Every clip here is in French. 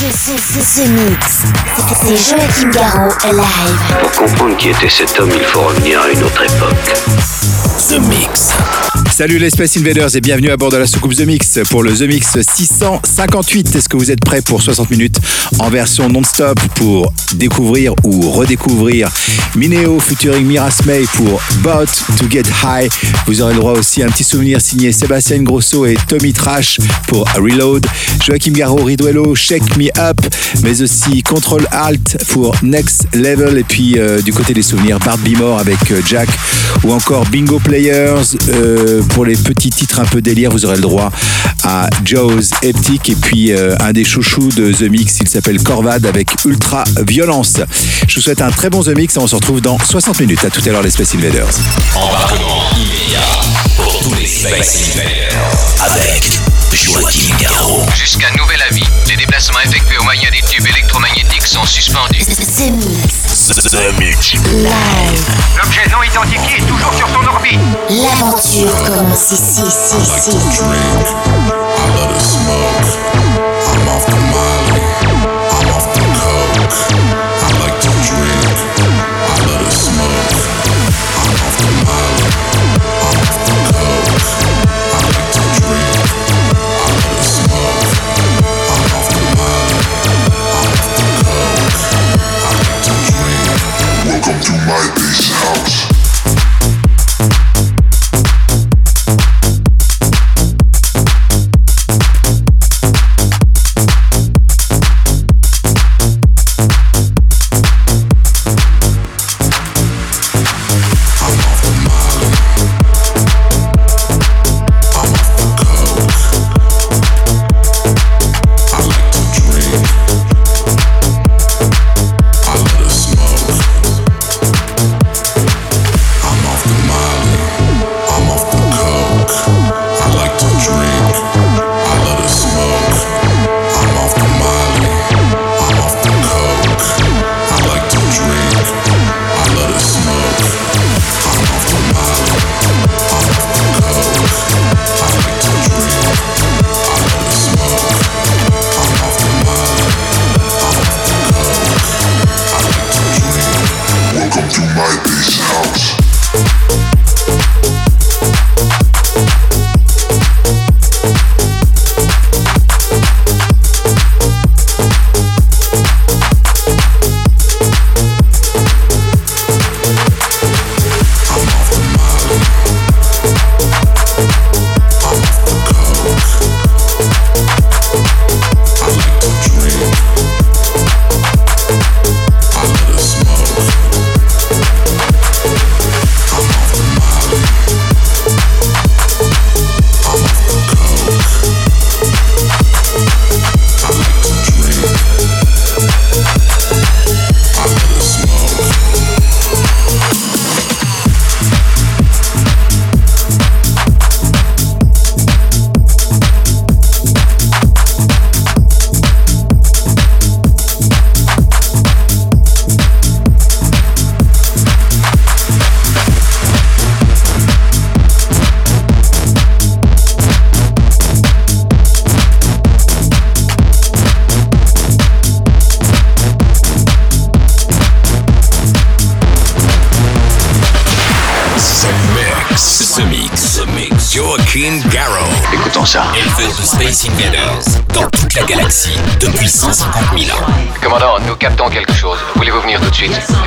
The, Mix. C'est Joachim Garraud live. Pour comprendre qui était cet homme, il faut revenir à une autre époque. The Mix. Salut les Space Invaders et bienvenue à bord de la soucoupe The Mix pour le The Mix 658. Est-ce que vous êtes prêts pour 60 minutes en version non-stop pour découvrir ou redécouvrir Mineo featuring Miras May pour Bout to Get High? Vous aurez le droit aussi à un petit souvenir signé Sébastien Grosso et Tommy Trash pour Reload. Joachim Garraud, Riduello, Shake Me Up, mais aussi Control Alt pour Next Level. Et puis euh, du côté des souvenirs, Bart Bimore avec euh, Jack ou encore Bingo Players. Euh, pour les petits titres un peu délire, vous aurez le droit à Joe's Eptic et puis euh, un des chouchous de The Mix, il s'appelle Corvad avec Ultra Violence. Je vous souhaite un très bon The Mix et on se retrouve dans 60 minutes. À tout à l'heure les Space Invaders. Embarquement immédiat pour tous les Space Invaders avec Joachim Garraud. Jusqu'à nouvel avis, les déplacements effectués au moyen des tubes électromagnétiques sont suspendus. The Mix. The Mix. Live. L'objet non identifié est toujours sur son orbite. L'aventure commence ici, ici, ici. Captons quelque chose. Voulez-vous venir tout de suite?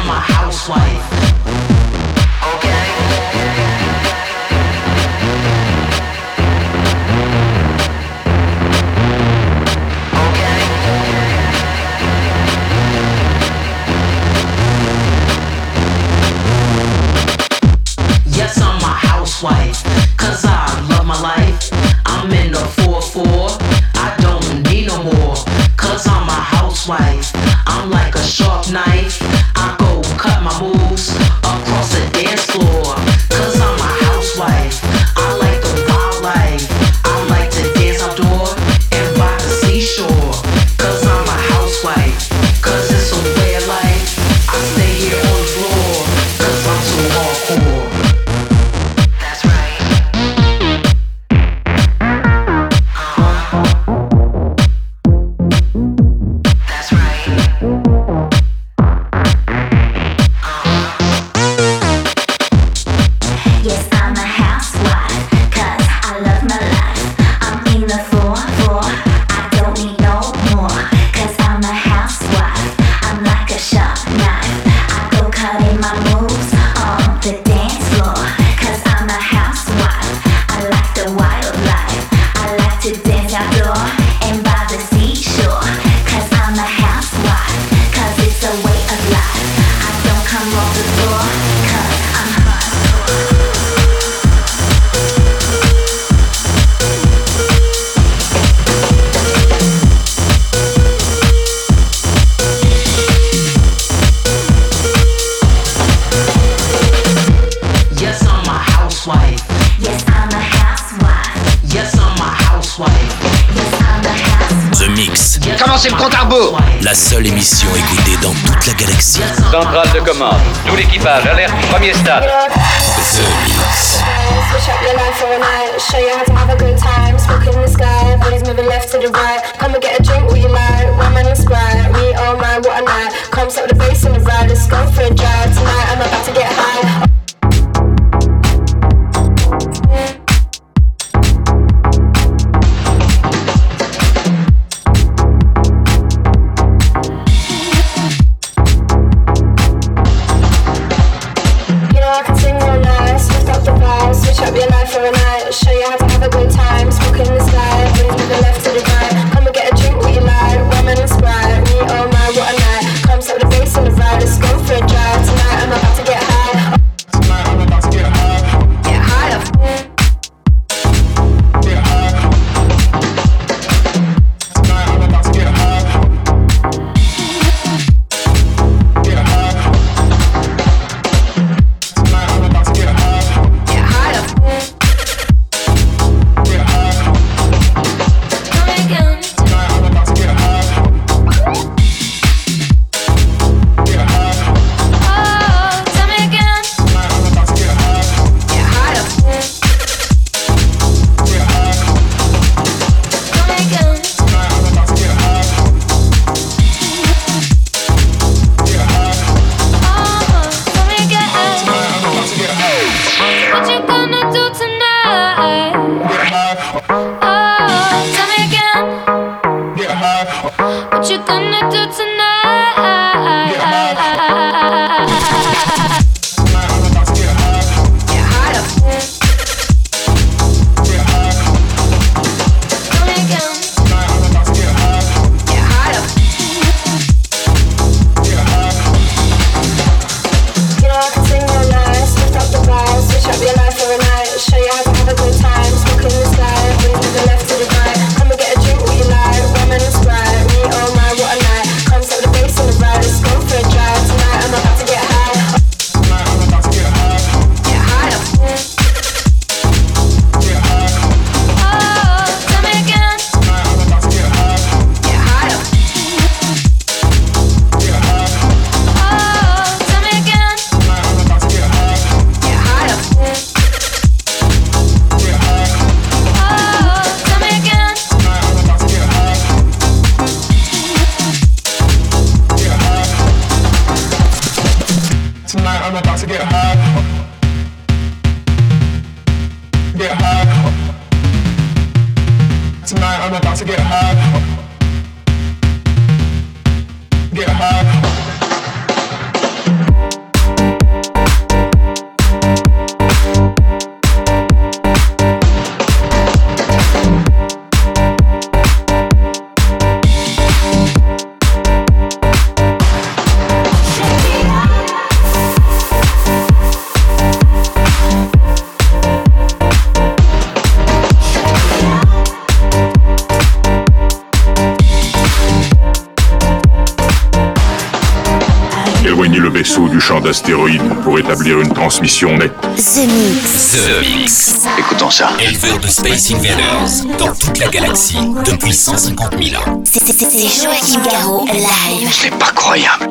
fiesta. pour établir une transmission nette. The Mix. The Mix. Écoutons ça. Éleveur de Space Invaders dans toute la galaxie depuis 150 000 ans. C'est Joachim Garraud live. C'est pas croyable.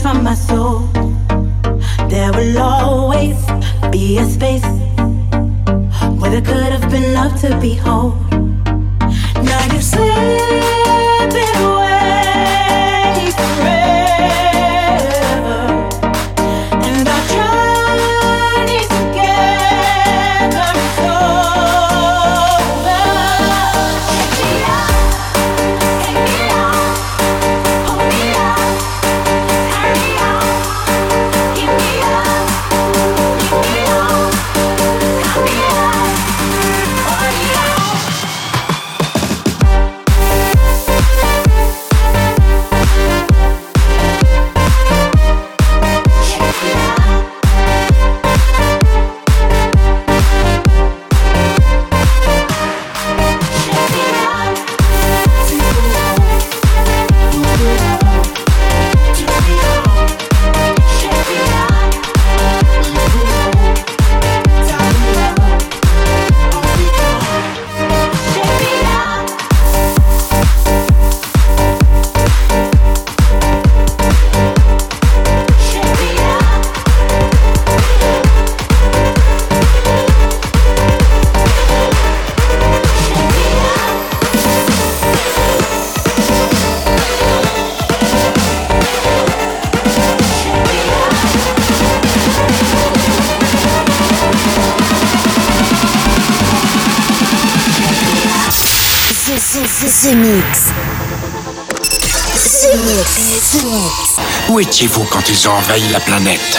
from my soul. There will always be a space where there could have been love to behold. Now you say. Quand ils ont envahi la planète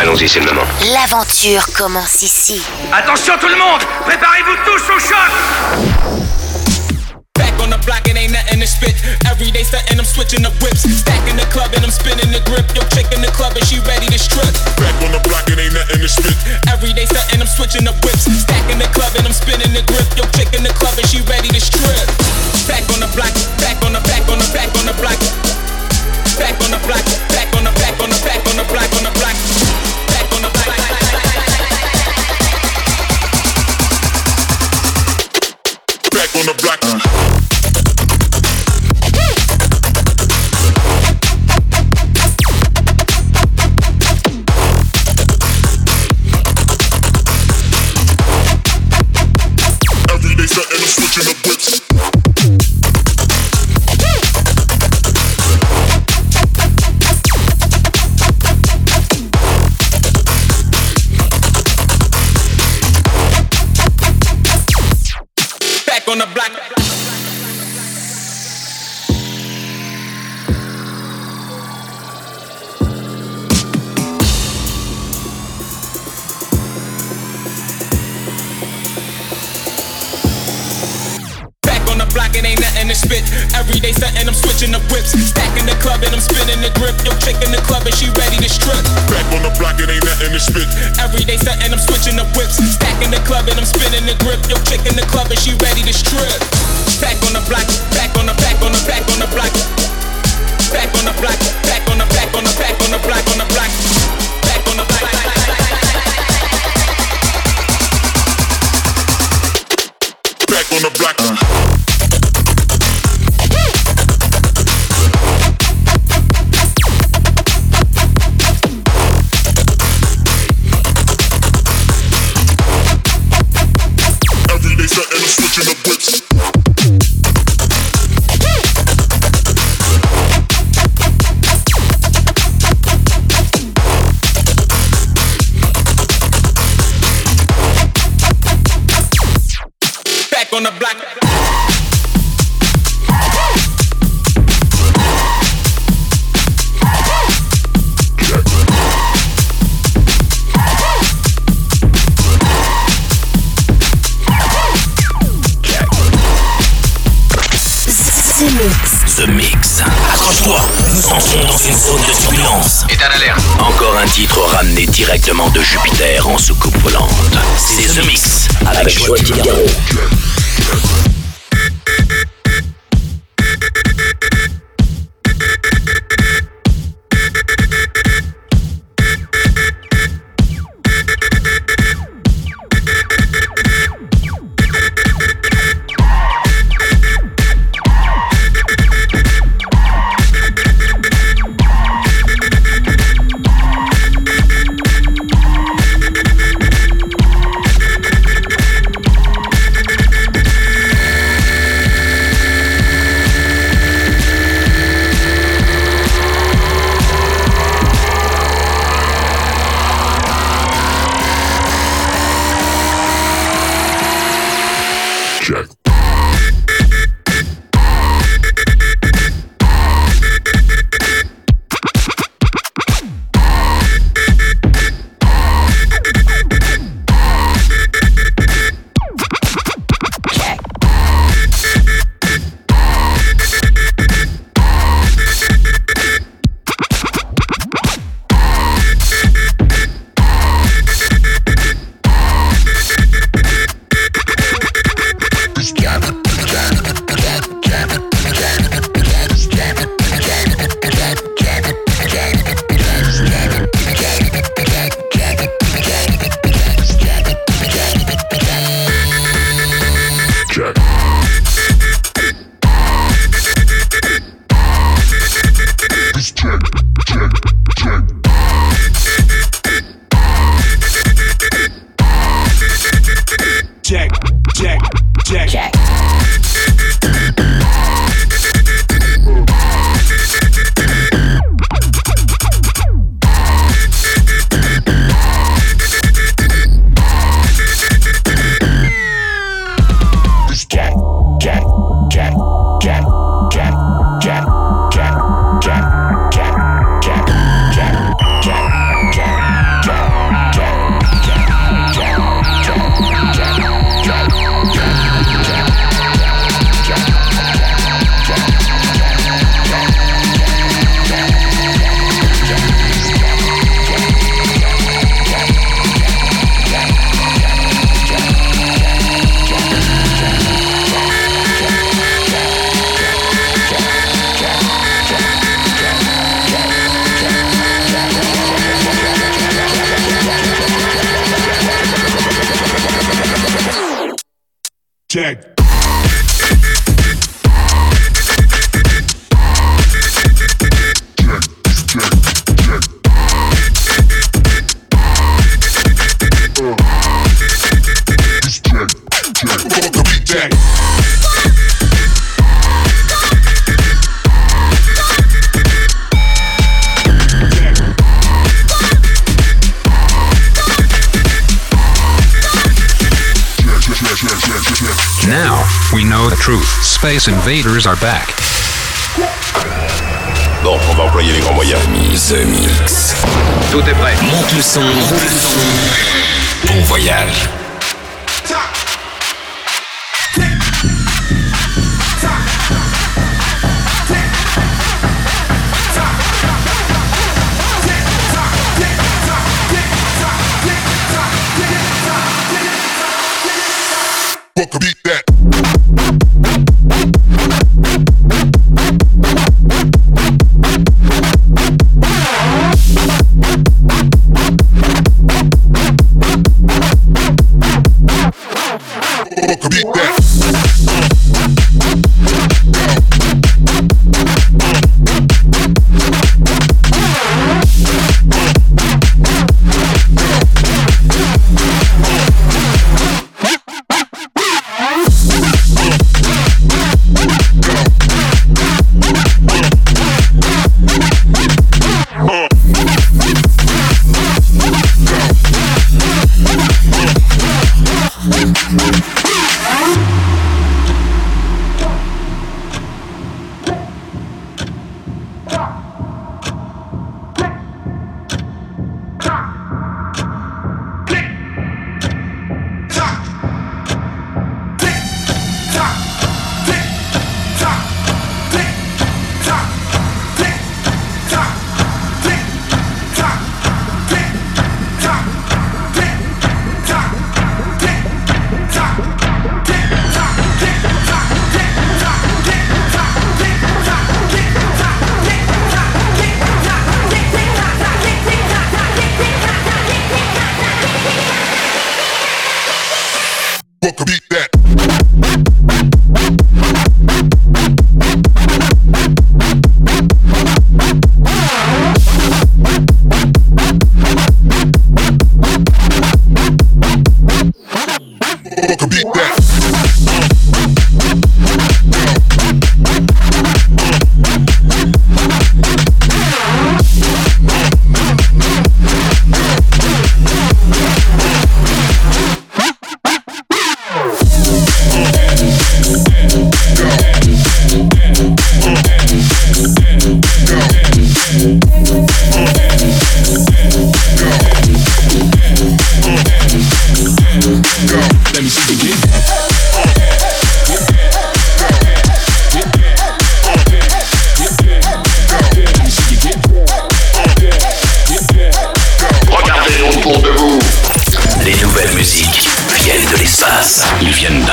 Allons-y, c'est le moment. L'aventure commence ici. Attention tout le monde, préparez-vous tous au choc. on the block, it ain't nothing to spit. Every day stuntin', I'm switching the whips. Stacking the club and I'm spinning the grip. Yo, chick the club and she ready to strip. Back on the block, it ain't nothing to spit. Every day stuntin', I'm switching the whips. Stacking the club and I'm spinning the grip. Yo, chick the club and she ready to strip. Space Invaders are back. Bon, on va employer les grands moyens. The Mix. Tout est prêt. Monte le son. Monte le son. Bon voyage.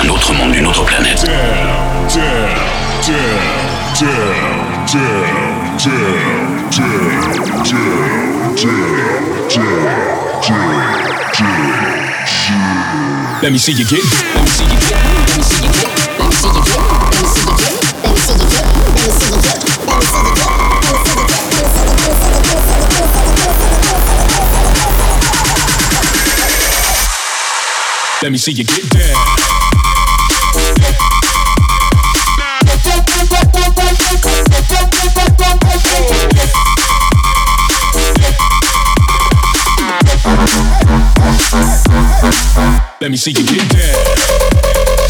Autre monde, d'une autre planète. Let me see you get. Let me see you get. Let me see you get. Let me see you get. Let me see you get. Let me see you get. Let me see you get. Let me see you get down. Me see you get down.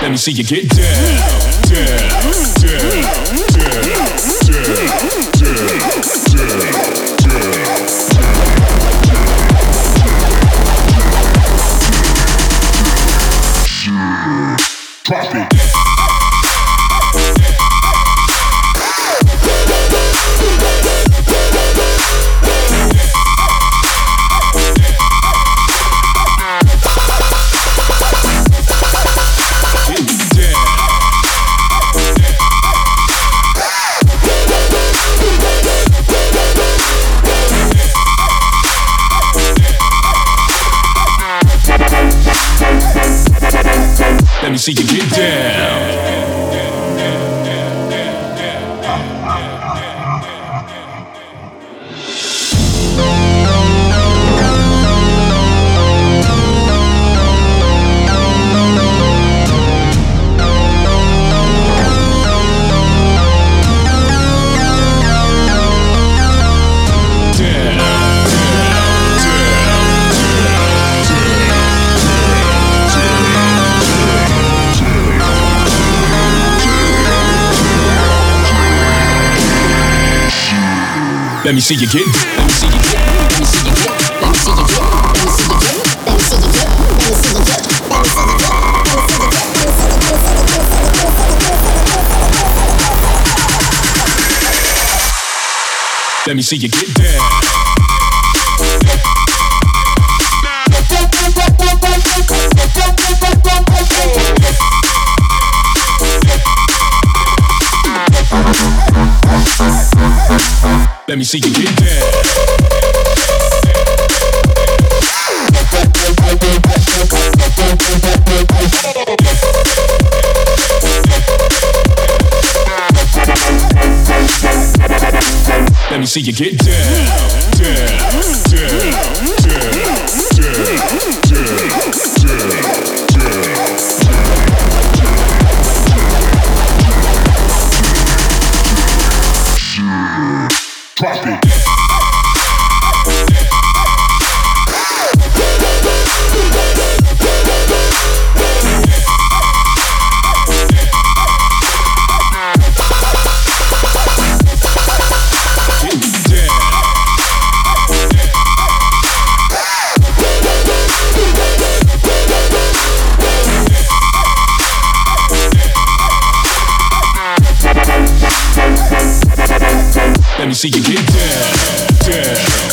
Let me see you get down, down, down, See you get down. Let me see you get. Let me see you get. Let me see you get. Let me see you get. Let me see you get. Let me see you get. Let me see you get. Let me see you get. Let me see you get down. Let me see you get down. Let me see you get down,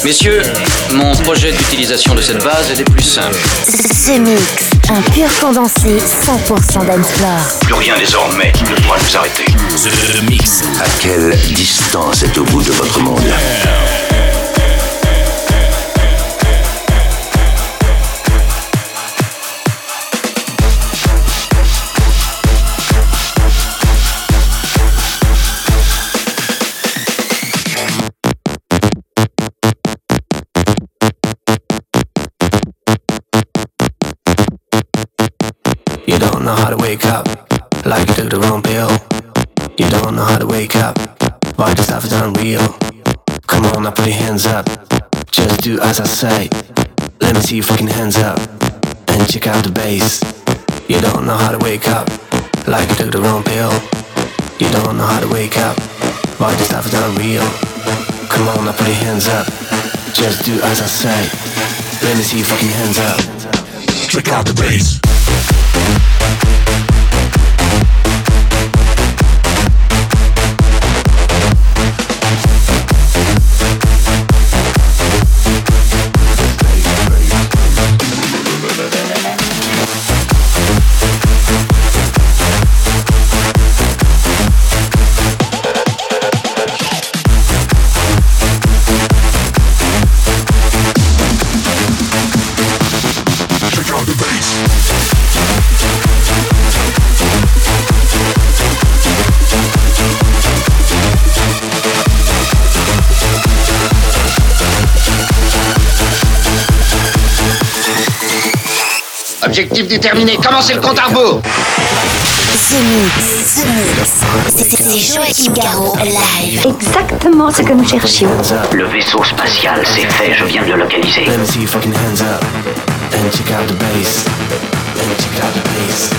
Messieurs, mon projet d'utilisation de cette base est des plus simples. Ce mix, un pur condensé 100% dancefloor. Plus rien désormais ne pourra nous arrêter. The Mix. À quelle distance est au bout de votre monde? Wake up, like you took the wrong pill. You don't know how to wake up, why this stuff is unreal. Come on, now put your hands up, just do as I say. Let me see your fucking hands up, and check out the bass. You don't know how to wake up, like you took the wrong pill. You don't know how to wake up, why this stuff is unreal. Come on, now put your hands up, just do as I say. Let me see your fucking hands up. Check out the bass. Thank you. Objectif déterminé, commencez le compte à rebours. C'est- Joachim Garraud live. Exactement ce que nous cherchions. Le vaisseau spatial, c'est fait, je viens de le localiser. Let me see your fucking hands up. And check out the bass. And check out the bass.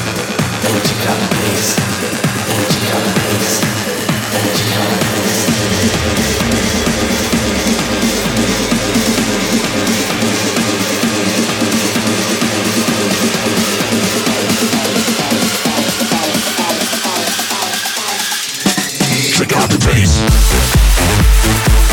And check out the bass. Check out the bass.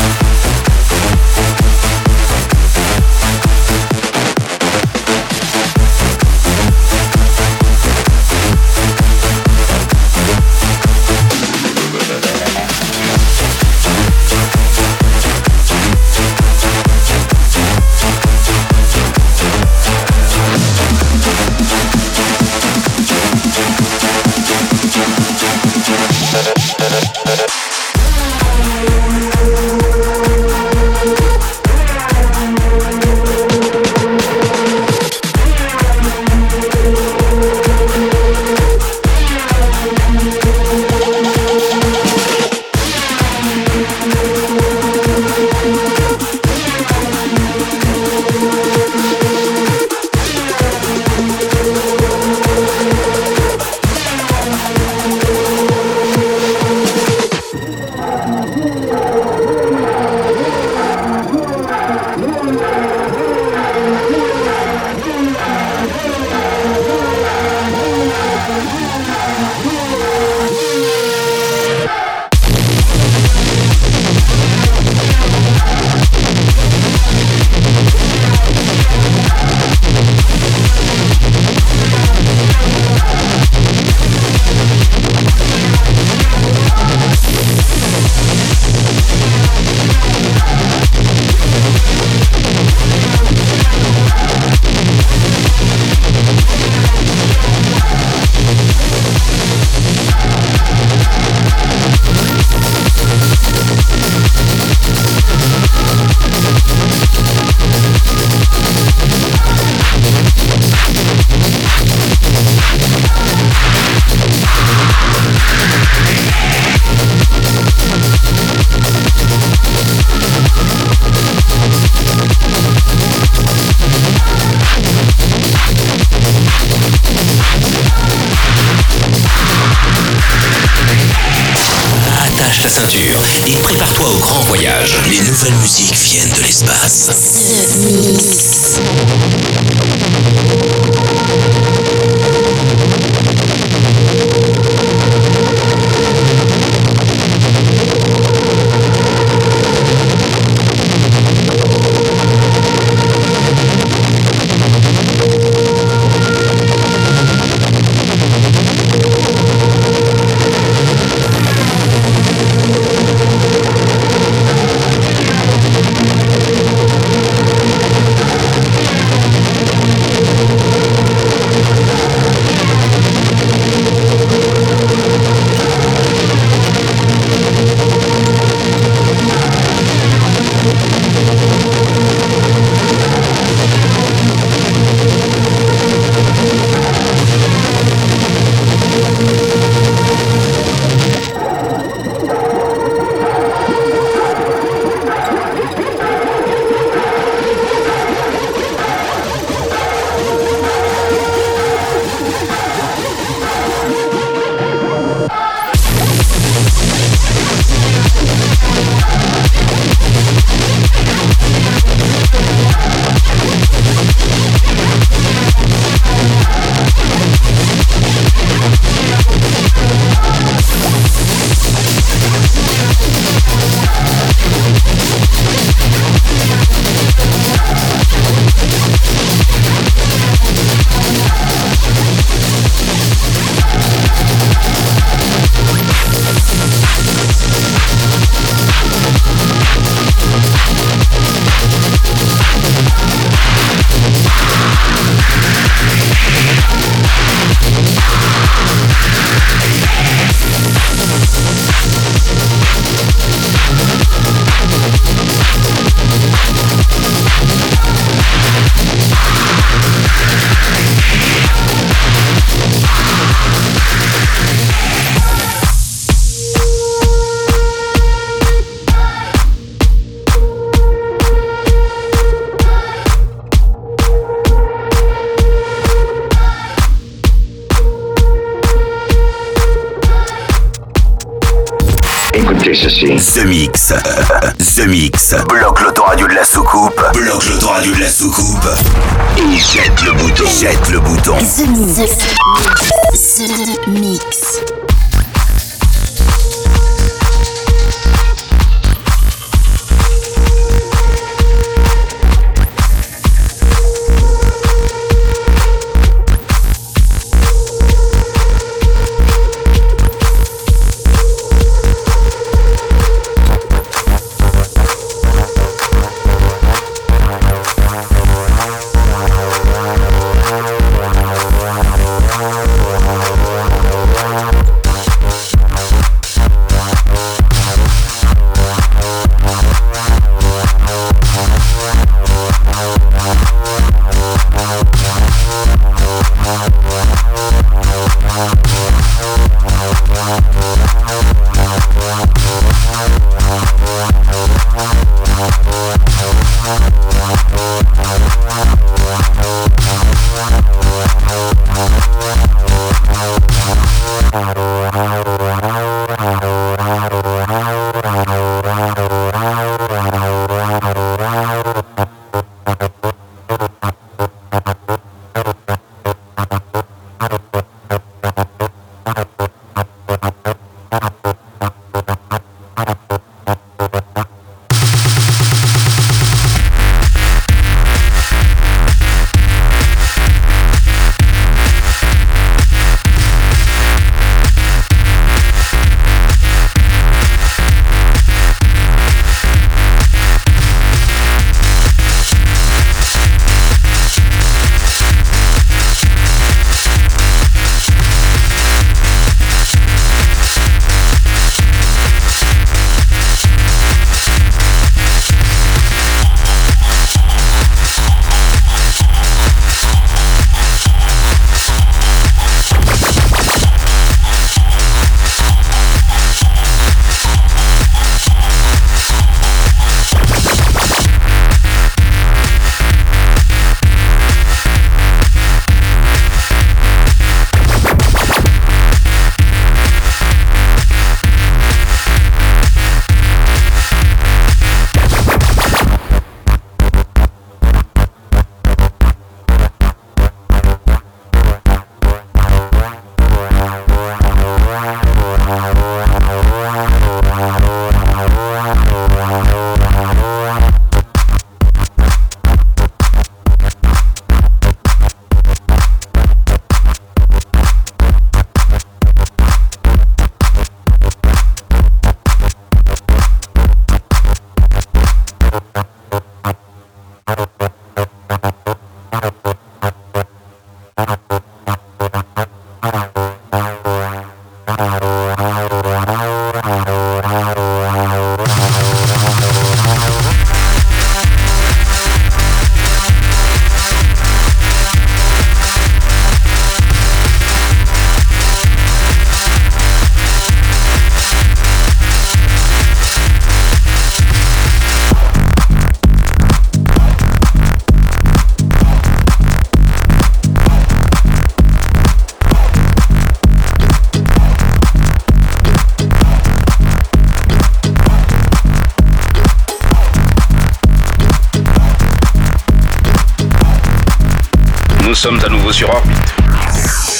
Bouton. The Mix. The Mix.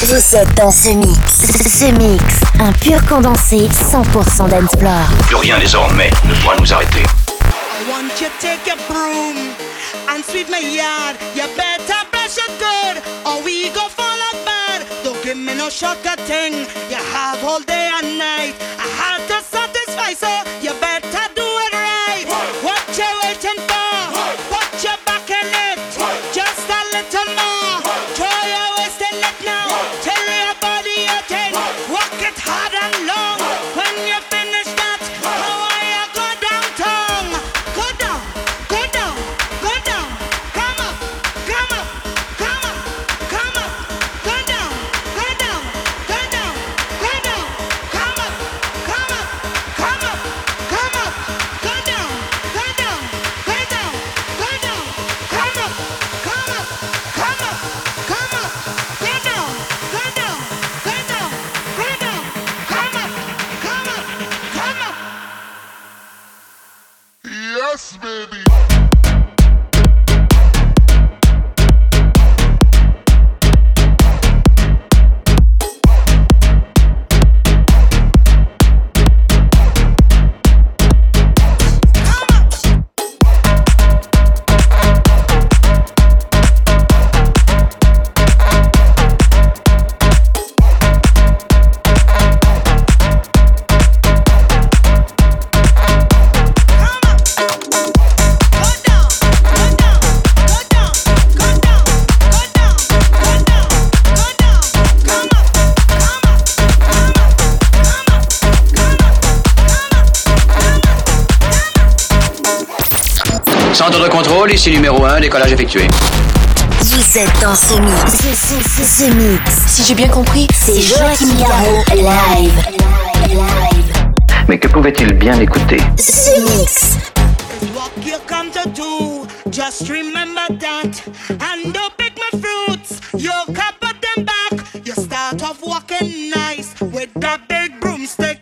Vous êtes dans ce mix. Ce mix, un pur condensé 100% d'Ensplore. Plus rien désormais ne pourra nous arrêter. I want you to take your broom and sweep my yard. You better brush it good, or we go fall apart. Don't give me no shortcut thing. You have all day and night. I have to satisfy, so you Centre de contrôle, ici numéro 1, décollage effectué. Vous êtes dans ce mix. Ce, ce, ce, ce mix. Si j'ai bien compris, C'est Joachim Garraud live. Live. Mais que pouvait-il bien écouter? Ce mix. Walk you come to do, just remember that. And don't pick my fruits, you cover them back. You start off walking nice with that big broomstick.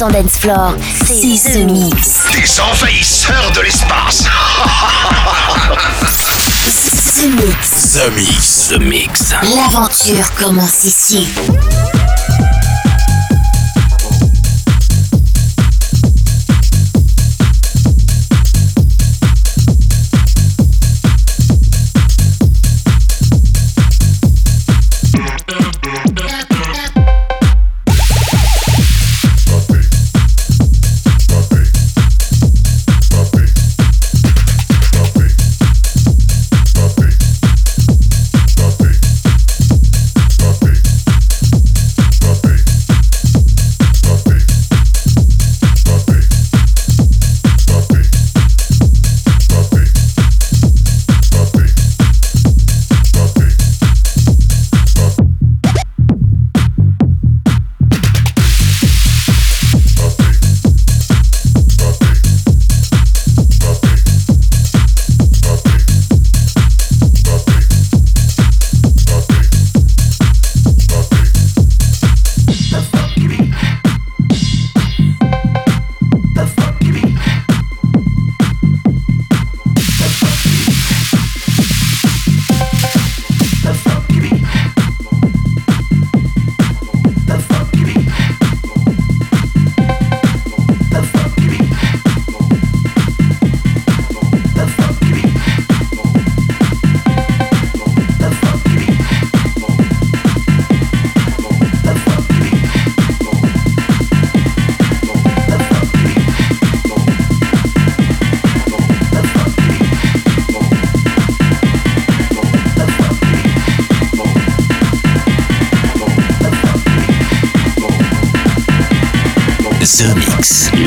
100% dance floor. C'est The Mix. Des envahisseurs de l'espace The Mix. The Mix. The Mix. L'aventure commence ici.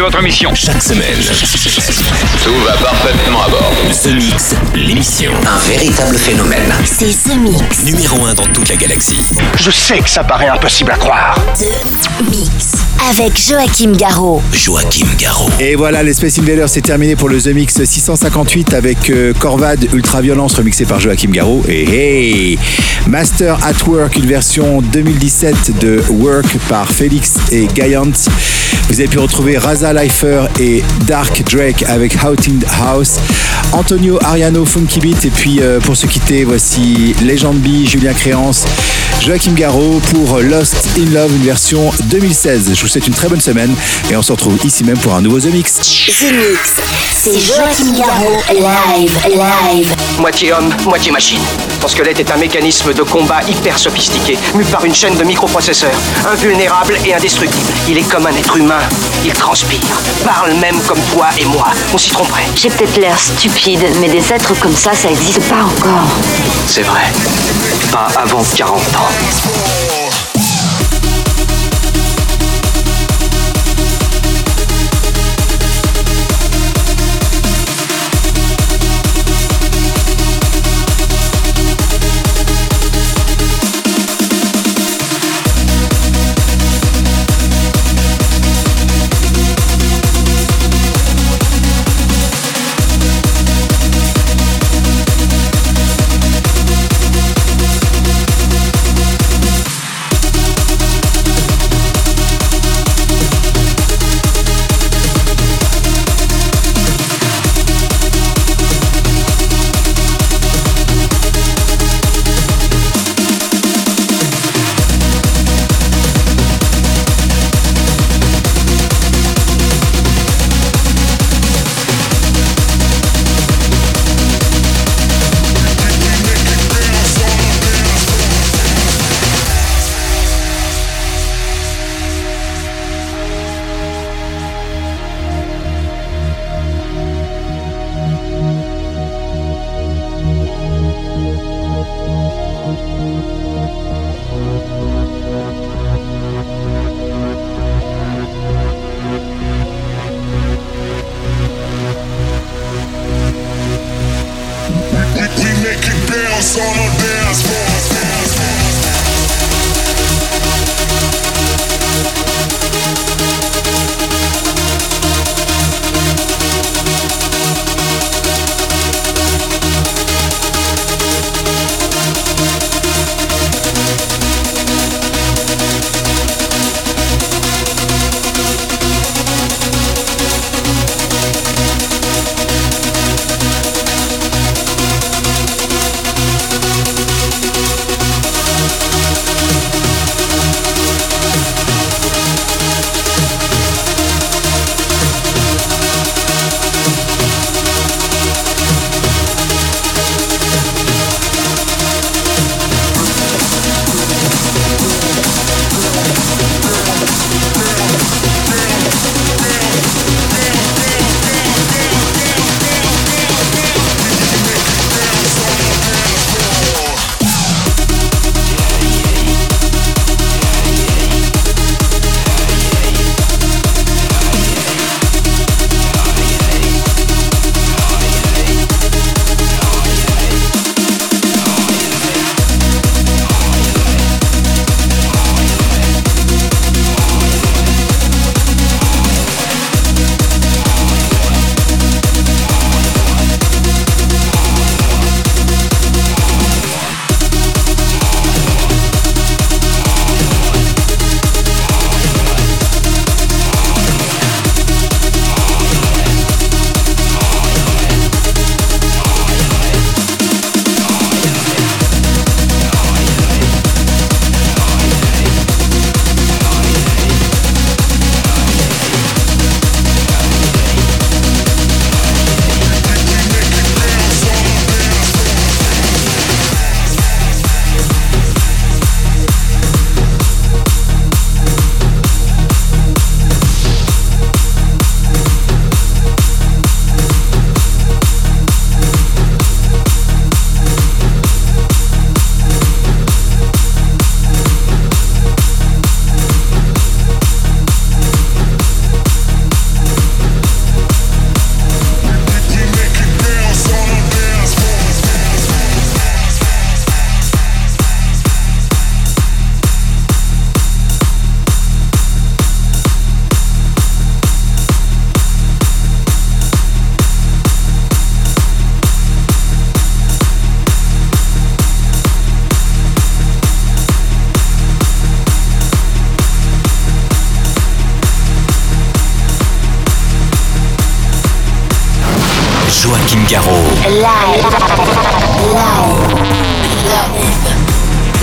Votre mission. Chaque semaine, Tout va parfaitement à bord. The Mix, l'émission. Un véritable phénomène. C'est The Mix. Numéro 1 dans toute la galaxie. Je sais que ça paraît impossible à croire. The Mix. Avec Joachim Garraud. Joachim Garraud. Et voilà, les Space Invaders, c'est terminé pour le The Mix 658 avec euh, Corvad Ultra Violence remixé par Joachim Garraud. Et hey Master at Work, une version 2017 de Work par Félix et Guyant. Vous avez pu retrouver Raza Leifer et Dark Drake avec Out in the House. Antonio Ariano Funky Beat. Et puis euh, pour se quitter, voici Legend B, Julien Créance, Joachim Garraud pour Lost in Love, une version 2016. Je vous souhaite une très bonne semaine et on se retrouve ici même pour un nouveau The Mix. The Mix. C'est Joachim Garraud live, live. Moitié homme, moitié machine. Ton squelette est un mécanisme de combat hyper sophistiqué, mu par une chaîne de microprocesseurs, invulnérable et indestructible. Il est comme un être humain. Il transpire, parle même comme toi et moi. On s'y tromperait. J'ai peut-être l'air stupide, mais des êtres comme ça, ça existe pas encore. C'est vrai. Pas avant 40 ans. dance floor.